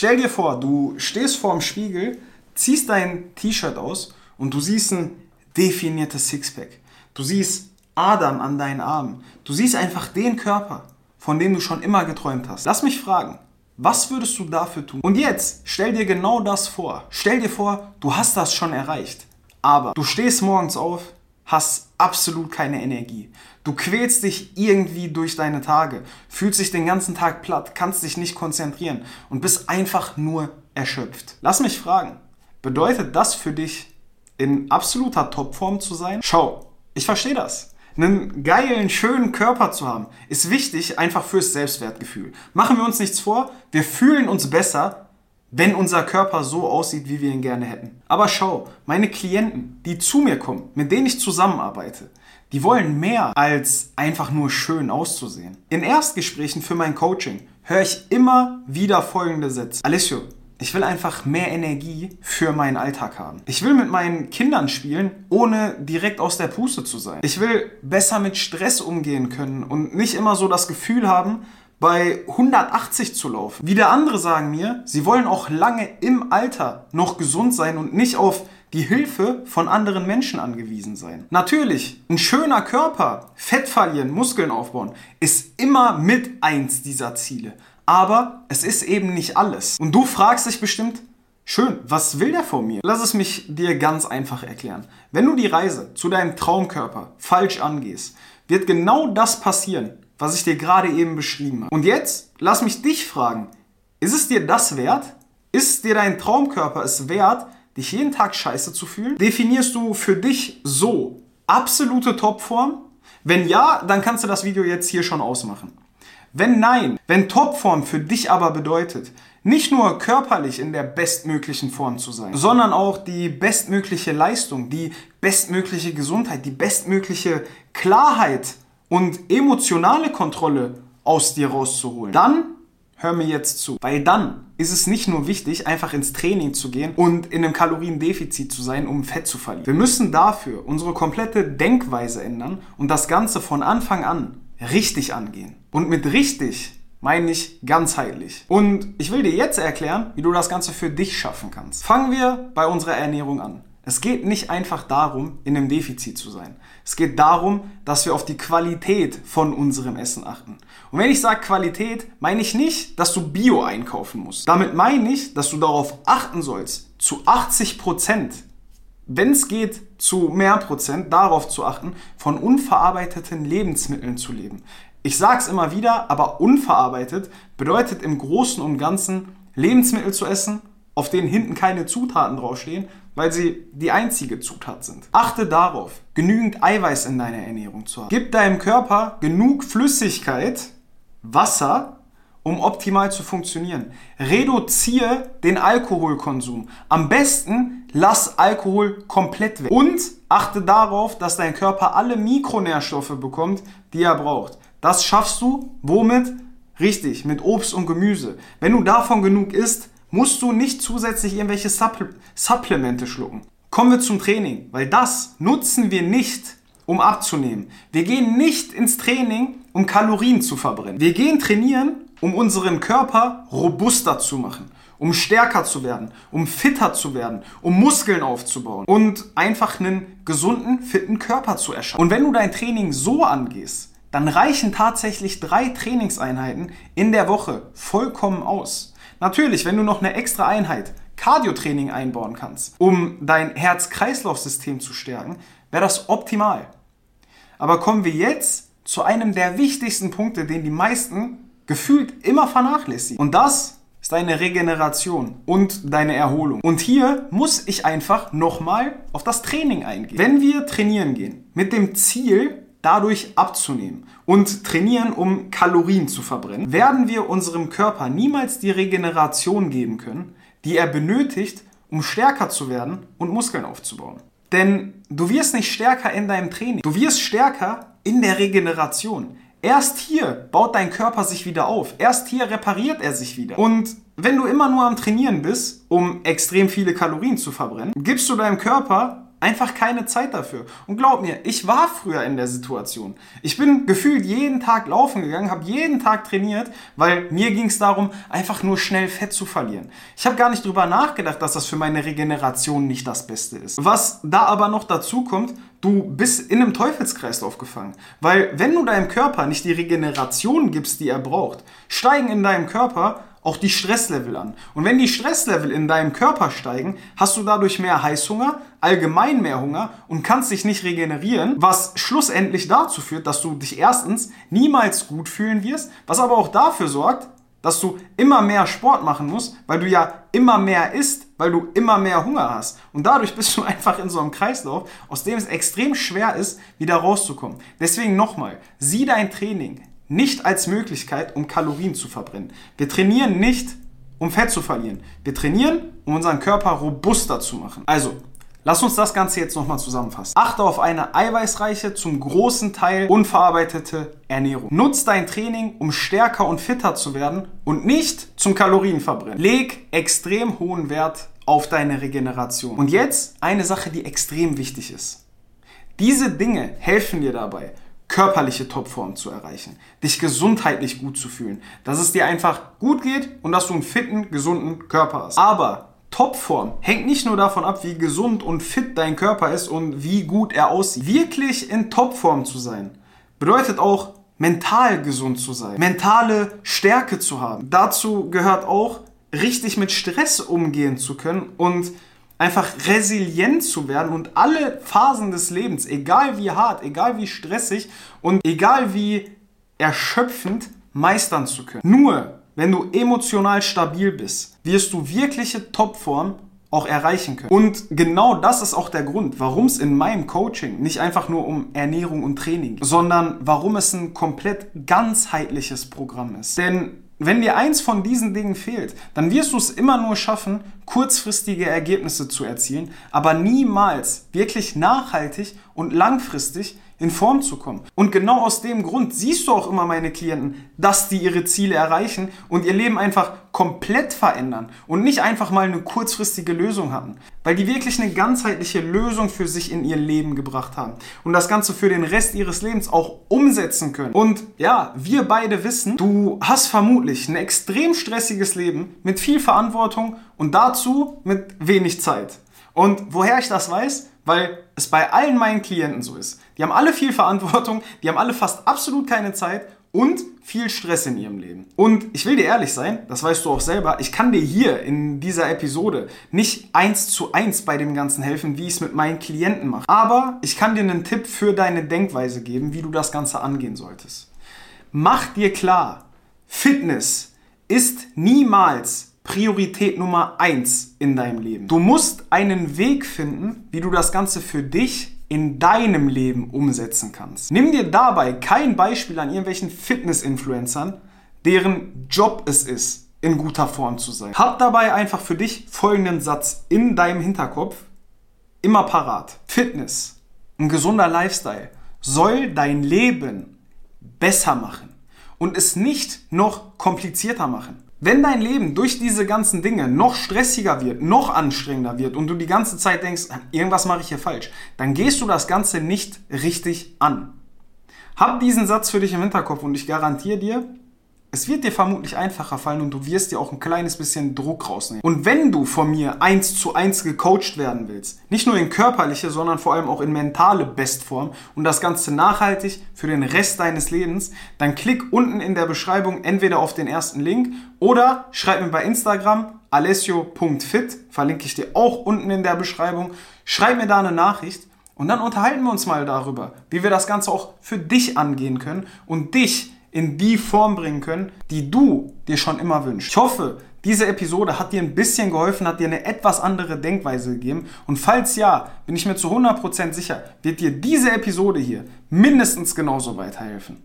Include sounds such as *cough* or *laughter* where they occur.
stell dir vor, du stehst vorm Spiegel, ziehst dein T-Shirt aus und du siehst ein definiertes Sixpack. Du siehst Adam an deinen Armen. Du siehst einfach den Körper, von dem du schon immer geträumt hast. Lass mich fragen, was würdest du dafür tun? Und jetzt stell dir genau das vor. Stell dir vor, du hast das schon erreicht. Aber du stehst morgens auf, hast absolut keine Energie. Du quälst dich irgendwie durch deine Tage, fühlst dich den ganzen Tag platt, kannst dich nicht konzentrieren und bist einfach nur erschöpft. Lass mich fragen, bedeutet das für dich in absoluter Topform zu sein? Schau, ich verstehe das. Einen geilen, schönen Körper zu haben, ist wichtig einfach fürs Selbstwertgefühl. Machen wir uns nichts vor, wir fühlen uns besser, wenn unser Körper so aussieht, wie wir ihn gerne hätten. Aber schau, meine Klienten, die zu mir kommen, mit denen ich zusammenarbeite, die wollen mehr als einfach nur schön auszusehen. In Erstgesprächen für mein Coaching höre ich immer wieder folgende Sätze. Alessio, ich will einfach mehr Energie für meinen Alltag haben. Ich will mit meinen Kindern spielen, ohne direkt aus der Puste zu sein. Ich will besser mit Stress umgehen können und nicht immer so das Gefühl haben, bei 180 zu laufen. Wieder andere sagen mir, sie wollen auch lange im Alter noch gesund sein und nicht auf die Hilfe von anderen Menschen angewiesen sein. Natürlich, ein schöner Körper, Fett verlieren, Muskeln aufbauen, ist immer mit eins dieser Ziele. Aber es ist eben nicht alles. Und du fragst dich bestimmt, schön, was will der von mir? Lass es mich dir ganz einfach erklären. Wenn du die Reise zu deinem Traumkörper falsch angehst, wird genau das passieren, was ich dir gerade eben beschrieben habe. Und jetzt lass mich dich fragen, ist es dir das wert? Ist dir dein Traumkörper es wert, dich jeden Tag scheiße zu fühlen? Definierst du für dich so absolute Topform? Wenn ja, dann kannst du das Video jetzt hier schon ausmachen. Wenn nein, wenn Topform für dich aber bedeutet, nicht nur körperlich in der bestmöglichen Form zu sein, sondern auch die bestmögliche Leistung, die bestmögliche Gesundheit, die bestmögliche Klarheit und emotionale Kontrolle aus dir rauszuholen, dann hör mir jetzt zu. Weil dann ist es nicht nur wichtig, einfach ins Training zu gehen und in einem Kaloriendefizit zu sein, um Fett zu verlieren. Wir müssen dafür unsere komplette Denkweise ändern und das Ganze von Anfang an richtig angehen. Und mit richtig meine ich ganzheitlich. Und ich will dir jetzt erklären, wie du das Ganze für dich schaffen kannst. Fangen wir bei unserer Ernährung an. Es geht nicht einfach darum, in einem Defizit zu sein. Es geht darum, dass wir auf die Qualität von unserem Essen achten. Und wenn ich sage Qualität, meine ich nicht, dass du Bio einkaufen musst. Damit meine ich, dass du darauf achten sollst, zu 80 Prozent, wenn es geht, zu mehr Prozent darauf zu achten, von unverarbeiteten Lebensmitteln zu leben. Ich sage es immer wieder, aber unverarbeitet bedeutet im Großen und Ganzen Lebensmittel zu essen, auf denen hinten keine Zutaten draufstehen, weil sie die einzige Zutat sind. Achte darauf, genügend Eiweiß in deiner Ernährung zu haben. Gib deinem Körper genug Flüssigkeit, Wasser, um optimal zu funktionieren. Reduziere den Alkoholkonsum. Am besten lass Alkohol komplett weg. Und achte darauf, dass dein Körper alle Mikronährstoffe bekommt, die er braucht. Das schaffst du womit? Richtig, mit Obst und Gemüse. Wenn du davon genug isst, musst du nicht zusätzlich irgendwelche Supple Supplemente schlucken. Kommen wir zum Training, weil das nutzen wir nicht, um abzunehmen. Wir gehen nicht ins Training, um Kalorien zu verbrennen. Wir gehen trainieren, um unseren Körper robuster zu machen, um stärker zu werden, um fitter zu werden, um Muskeln aufzubauen und einfach einen gesunden, fitten Körper zu erschaffen. Und wenn du dein Training so angehst, dann reichen tatsächlich drei Trainingseinheiten in der Woche vollkommen aus. Natürlich, wenn du noch eine extra Einheit Cardiotraining einbauen kannst, um dein Herz-Kreislauf-System zu stärken, wäre das optimal. Aber kommen wir jetzt zu einem der wichtigsten Punkte, den die meisten gefühlt immer vernachlässigen. Und das ist deine Regeneration und deine Erholung. Und hier muss ich einfach nochmal auf das Training eingehen. Wenn wir trainieren gehen mit dem Ziel, dadurch abzunehmen und trainieren, um Kalorien zu verbrennen, werden wir unserem Körper niemals die Regeneration geben können, die er benötigt, um stärker zu werden und Muskeln aufzubauen. Denn du wirst nicht stärker in deinem Training, du wirst stärker in der Regeneration. Erst hier baut dein Körper sich wieder auf. Erst hier repariert er sich wieder. Und wenn du immer nur am Trainieren bist, um extrem viele Kalorien zu verbrennen, gibst du deinem Körper einfach keine Zeit dafür. Und glaub mir, ich war früher in der Situation. Ich bin gefühlt jeden Tag laufen gegangen, habe jeden Tag trainiert, weil mir ging es darum, einfach nur schnell Fett zu verlieren. Ich habe gar nicht drüber nachgedacht, dass das für meine Regeneration nicht das Beste ist. Was da aber noch dazu kommt, du bist in einem Teufelskreislauf gefangen. Weil wenn du deinem Körper nicht die Regeneration gibst, die er braucht, steigen in deinem Körper auch die Stresslevel an. Und wenn die Stresslevel in deinem Körper steigen, hast du dadurch mehr Heißhunger, allgemein mehr Hunger und kannst dich nicht regenerieren, was schlussendlich dazu führt, dass du dich erstens niemals gut fühlen wirst, was aber auch dafür sorgt, dass du immer mehr Sport machen musst, weil du ja immer mehr isst, weil du immer mehr Hunger hast. Und dadurch bist du *laughs* einfach in so einem Kreislauf, aus dem es extrem schwer ist, wieder rauszukommen. Deswegen nochmal, sieh dein Training nicht als Möglichkeit, um Kalorien zu verbrennen. Wir trainieren nicht, um Fett zu verlieren. Wir trainieren, um unseren Körper robuster zu machen. Also, lass uns das Ganze jetzt nochmal zusammenfassen. Achte auf eine eiweißreiche, zum großen Teil unverarbeitete Ernährung. Nutz dein Training, um stärker und fitter zu werden und nicht zum Kalorienverbrennen. Leg extrem hohen Wert auf deine Regeneration. Und jetzt eine Sache, die extrem wichtig ist. Diese Dinge helfen dir dabei, körperliche Topform zu erreichen, dich gesundheitlich gut zu fühlen, dass es dir einfach gut geht und dass du einen fitten, gesunden Körper hast. Aber Topform hängt nicht nur davon ab, wie gesund und fit dein Körper ist und wie gut er aussieht. Wirklich in Topform zu sein bedeutet auch mental gesund zu sein, mentale Stärke zu haben. Dazu gehört auch richtig mit Stress umgehen zu können und einfach resilient zu werden und alle Phasen des Lebens, egal wie hart, egal wie stressig und egal wie erschöpfend, meistern zu können. Nur wenn du emotional stabil bist, wirst du wirkliche Topform auch erreichen können. Und genau das ist auch der Grund, warum es in meinem Coaching nicht einfach nur um Ernährung und Training geht, sondern warum es ein komplett ganzheitliches Programm ist. Denn wenn dir eins von diesen Dingen fehlt, dann wirst du es immer nur schaffen, kurzfristige Ergebnisse zu erzielen, aber niemals wirklich nachhaltig und langfristig in Form zu kommen. Und genau aus dem Grund siehst du auch immer meine Klienten, dass die ihre Ziele erreichen und ihr Leben einfach komplett verändern und nicht einfach mal eine kurzfristige Lösung hatten, weil die wirklich eine ganzheitliche Lösung für sich in ihr Leben gebracht haben und das Ganze für den Rest ihres Lebens auch umsetzen können. Und ja, wir beide wissen, du hast vermutlich ein extrem stressiges Leben mit viel Verantwortung und dazu mit wenig Zeit. Und woher ich das weiß? Weil es bei allen meinen Klienten so ist. Die haben alle viel Verantwortung, die haben alle fast absolut keine Zeit und viel Stress in ihrem Leben. Und ich will dir ehrlich sein, das weißt du auch selber, ich kann dir hier in dieser Episode nicht eins zu eins bei dem Ganzen helfen, wie ich es mit meinen Klienten mache. Aber ich kann dir einen Tipp für deine Denkweise geben, wie du das Ganze angehen solltest. Mach dir klar, Fitness ist niemals Priorität Nummer eins in deinem Leben. Du musst einen Weg finden, wie du das Ganze für dich in deinem Leben umsetzen kannst. Nimm dir dabei kein Beispiel an irgendwelchen Fitness-Influencern, deren Job es ist, in guter Form zu sein. Hab dabei einfach für dich folgenden Satz in deinem Hinterkopf immer parat. Fitness, ein gesunder Lifestyle soll dein Leben besser machen und es nicht noch komplizierter machen. Wenn dein Leben durch diese ganzen Dinge noch stressiger wird, noch anstrengender wird und du die ganze Zeit denkst, irgendwas mache ich hier falsch, dann gehst du das Ganze nicht richtig an. Hab diesen Satz für dich im Hinterkopf und ich garantiere dir, es wird dir vermutlich einfacher fallen und du wirst dir auch ein kleines bisschen Druck rausnehmen. Und wenn du von mir eins zu eins gecoacht werden willst, nicht nur in körperliche, sondern vor allem auch in mentale Bestform und das Ganze nachhaltig für den Rest deines Lebens, dann klick unten in der Beschreibung entweder auf den ersten Link oder schreib mir bei Instagram alessio.fit, verlinke ich dir auch unten in der Beschreibung. Schreib mir da eine Nachricht und dann unterhalten wir uns mal darüber, wie wir das Ganze auch für dich angehen können und dich in die Form bringen können, die du dir schon immer wünschst. Ich hoffe, diese Episode hat dir ein bisschen geholfen, hat dir eine etwas andere Denkweise gegeben. Und falls ja, bin ich mir zu 100% sicher, wird dir diese Episode hier mindestens genauso weiterhelfen.